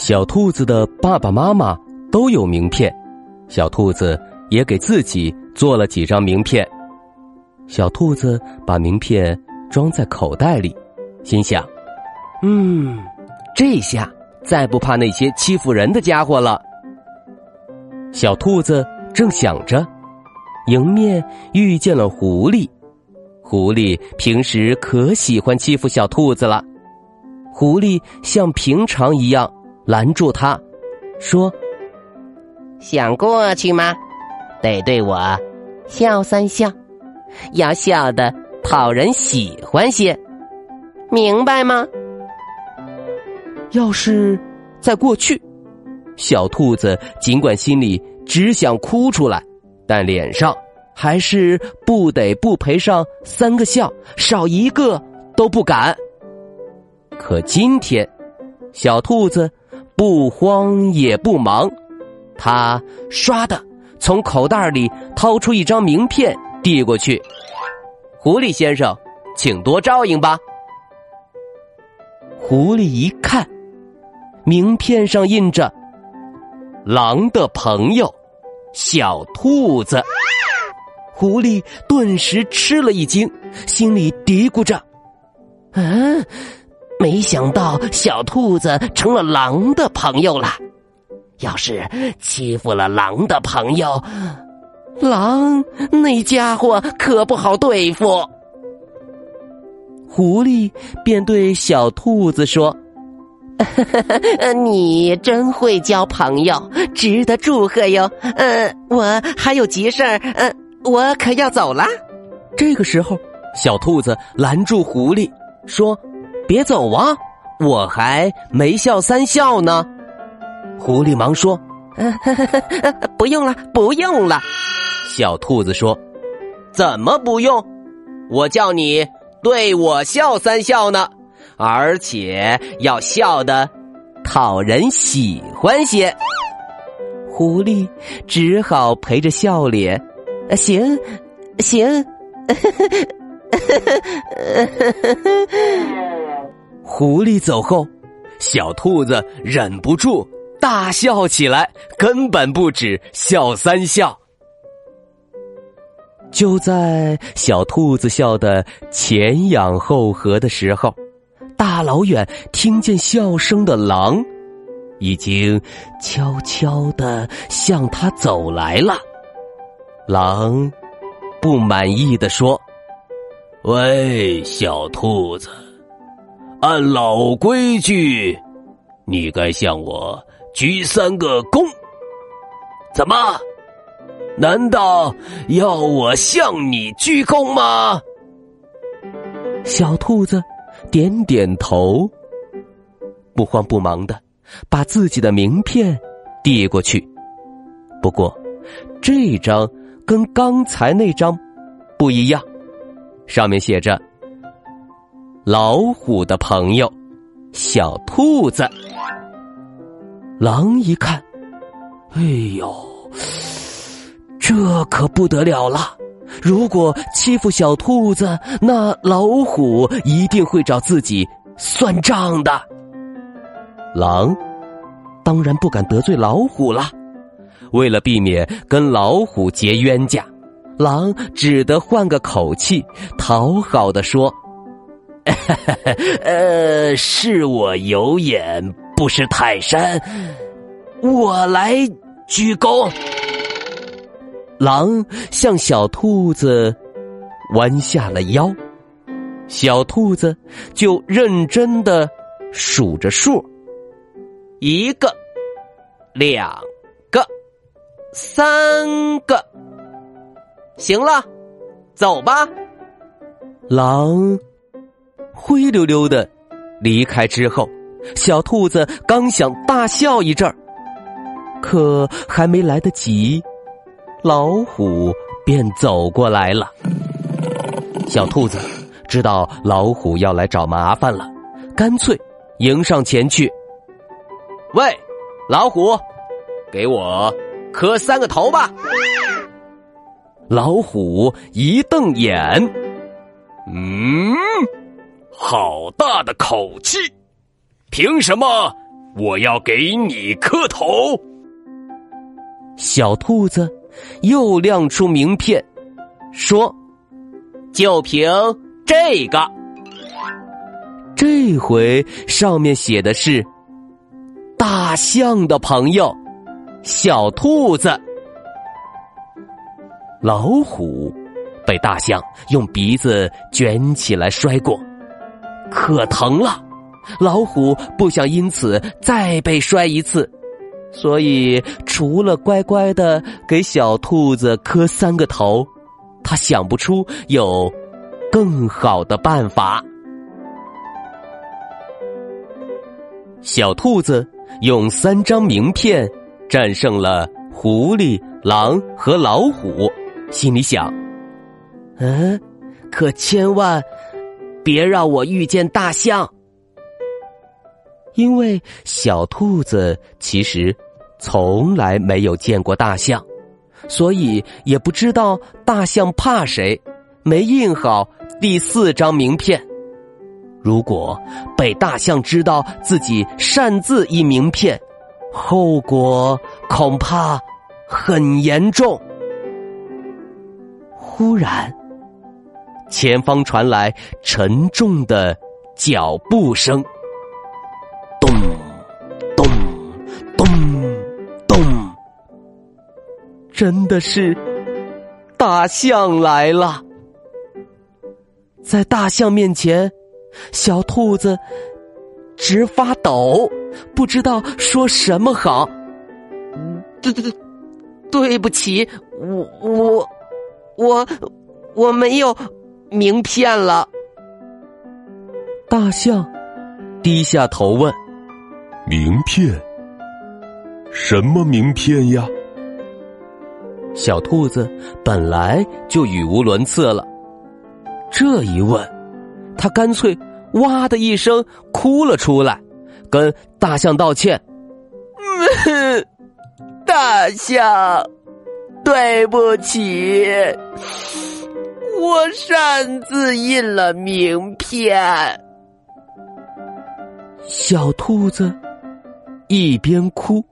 小兔子的爸爸妈妈都有名片，小兔子也给自己做了几张名片。小兔子把名片装在口袋里，心想：“嗯，这下再不怕那些欺负人的家伙了。”小兔子正想着，迎面遇见了狐狸。狐狸平时可喜欢欺负小兔子了。狐狸像平常一样。拦住他，说：“想过去吗？得对我笑三笑，要笑的讨人喜欢些，明白吗？”要是在过去，小兔子尽管心里只想哭出来，但脸上还是不得不赔上三个笑，少一个都不敢。可今天，小兔子。不慌也不忙，他唰的从口袋里掏出一张名片递过去。狐狸先生，请多照应吧。狐狸一看，名片上印着“狼的朋友，小兔子”，狐狸顿时吃了一惊，心里嘀咕着：“嗯。”没想到小兔子成了狼的朋友了。要是欺负了狼的朋友，狼那家伙可不好对付。狐狸便对小兔子说：“ 你真会交朋友，值得祝贺哟。呃，我还有急事儿，呃，我可要走了。”这个时候，小兔子拦住狐狸说。别走啊！我还没笑三笑呢。狐狸忙说：“ 不用了，不用了。”小兔子说：“怎么不用？我叫你对我笑三笑呢，而且要笑的讨人喜欢些。”狐狸只好陪着笑脸：“行，行。” 狐狸走后，小兔子忍不住大笑起来，根本不止笑三笑。就在小兔子笑得前仰后合的时候，大老远听见笑声的狼，已经悄悄的向他走来了。狼不满意的说：“喂，小兔子。”按老规矩，你该向我鞠三个躬。怎么？难道要我向你鞠躬吗？小兔子点点头，不慌不忙的把自己的名片递过去。不过，这张跟刚才那张不一样，上面写着。老虎的朋友，小兔子。狼一看，哎呦，这可不得了了！如果欺负小兔子，那老虎一定会找自己算账的。狼当然不敢得罪老虎了，为了避免跟老虎结冤家，狼只得换个口气，讨好的说。呃，是我有眼不识泰山，我来鞠躬。狼向小兔子弯下了腰，小兔子就认真的数着数：一个，两个，三个，行了，走吧。狼灰溜溜的离开之后，小兔子刚想大笑一阵儿，可还没来得及，老虎便走过来了。小兔子知道老虎要来找麻烦了，干脆迎上前去。喂，老虎，给我磕三个头吧！老虎一瞪眼。嗯，好大的口气！凭什么我要给你磕头？小兔子又亮出名片，说：“就凭这个。”这回上面写的是“大象的朋友，小兔子”。老虎。被大象用鼻子卷起来摔过，可疼了。老虎不想因此再被摔一次，所以除了乖乖的给小兔子磕三个头，他想不出有更好的办法。小兔子用三张名片战胜了狐狸、狼和老虎，心里想。嗯，可千万别让我遇见大象，因为小兔子其实从来没有见过大象，所以也不知道大象怕谁，没印好第四张名片。如果被大象知道自己擅自印名片，后果恐怕很严重。忽然。前方传来沉重的脚步声，咚咚咚咚，真的是大象来了。在大象面前，小兔子直发抖，不知道说什么好。对对对，对不起，我我我我没有。名片了。大象低下头问：“名片？什么名片呀？”小兔子本来就语无伦次了，这一问，他干脆哇的一声哭了出来，跟大象道歉：“ 大象，对不起。”我擅自印了名片。小兔子一边哭，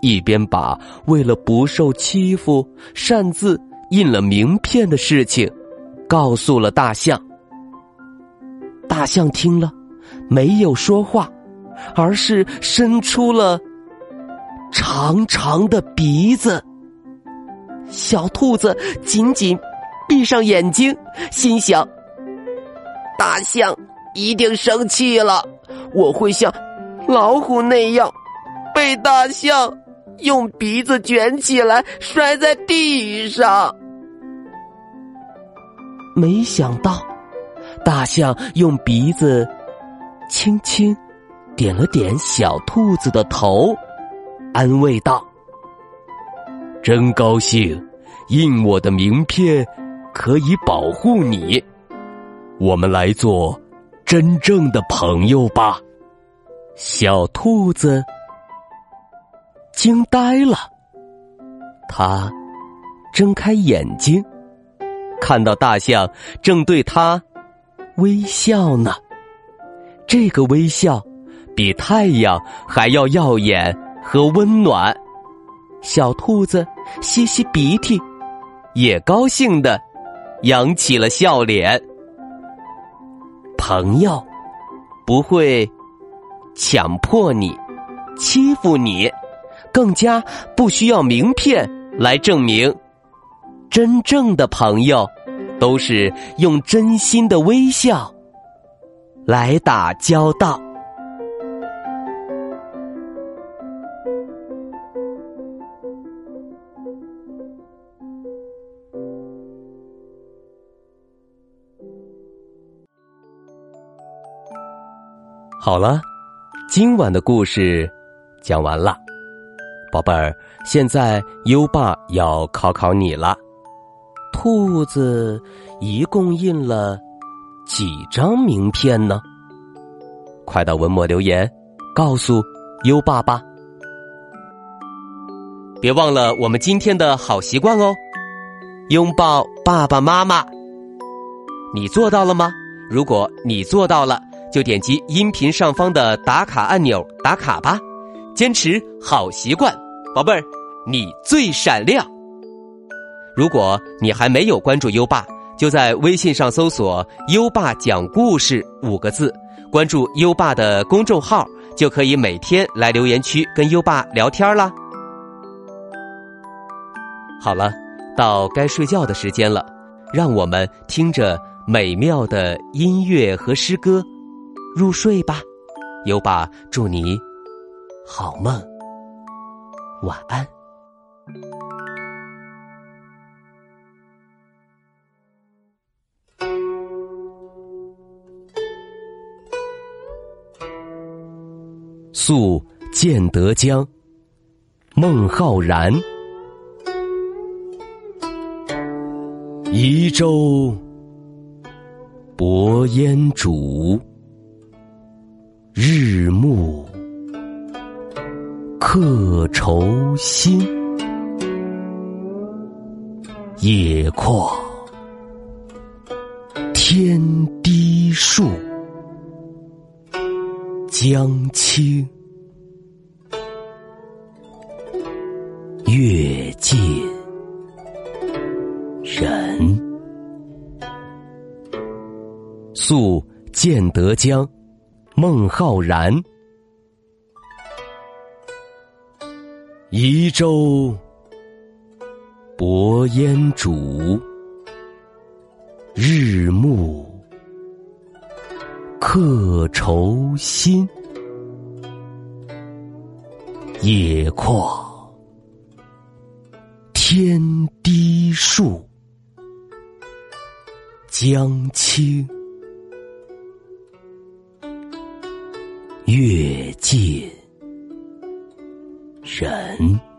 一边把为了不受欺负擅自印了名片的事情告诉了大象。大象听了，没有说话，而是伸出了长长的鼻子。小兔子紧紧。闭上眼睛，心想：大象一定生气了，我会像老虎那样被大象用鼻子卷起来摔在地上。没想到，大象用鼻子轻轻点了点小兔子的头，安慰道：“真高兴，印我的名片。”可以保护你，我们来做真正的朋友吧。小兔子惊呆了，他睁开眼睛，看到大象正对他微笑呢。这个微笑比太阳还要耀眼和温暖。小兔子吸吸鼻涕，也高兴的。扬起了笑脸。朋友不会强迫你、欺负你，更加不需要名片来证明。真正的朋友都是用真心的微笑来打交道。好了，今晚的故事讲完了，宝贝儿，现在优爸要考考你了。兔子一共印了几张名片呢？快到文末留言，告诉优爸吧。别忘了我们今天的好习惯哦，拥抱爸爸妈妈。你做到了吗？如果你做到了，就点击音频上方的打卡按钮打卡吧。坚持好习惯，宝贝儿，你最闪亮。如果你还没有关注优爸，就在微信上搜索“优爸讲故事”五个字，关注优爸的公众号，就可以每天来留言区跟优爸聊天啦。好了，到该睡觉的时间了，让我们听着美妙的音乐和诗歌入睡吧。优爸祝你好梦，晚安。宿建德江，孟浩然。移舟泊烟渚，日暮客愁新。野旷天低树，江清月近。人宿建德江，孟浩然。移舟泊烟渚，日暮客愁新。野旷天低树。江清月近人。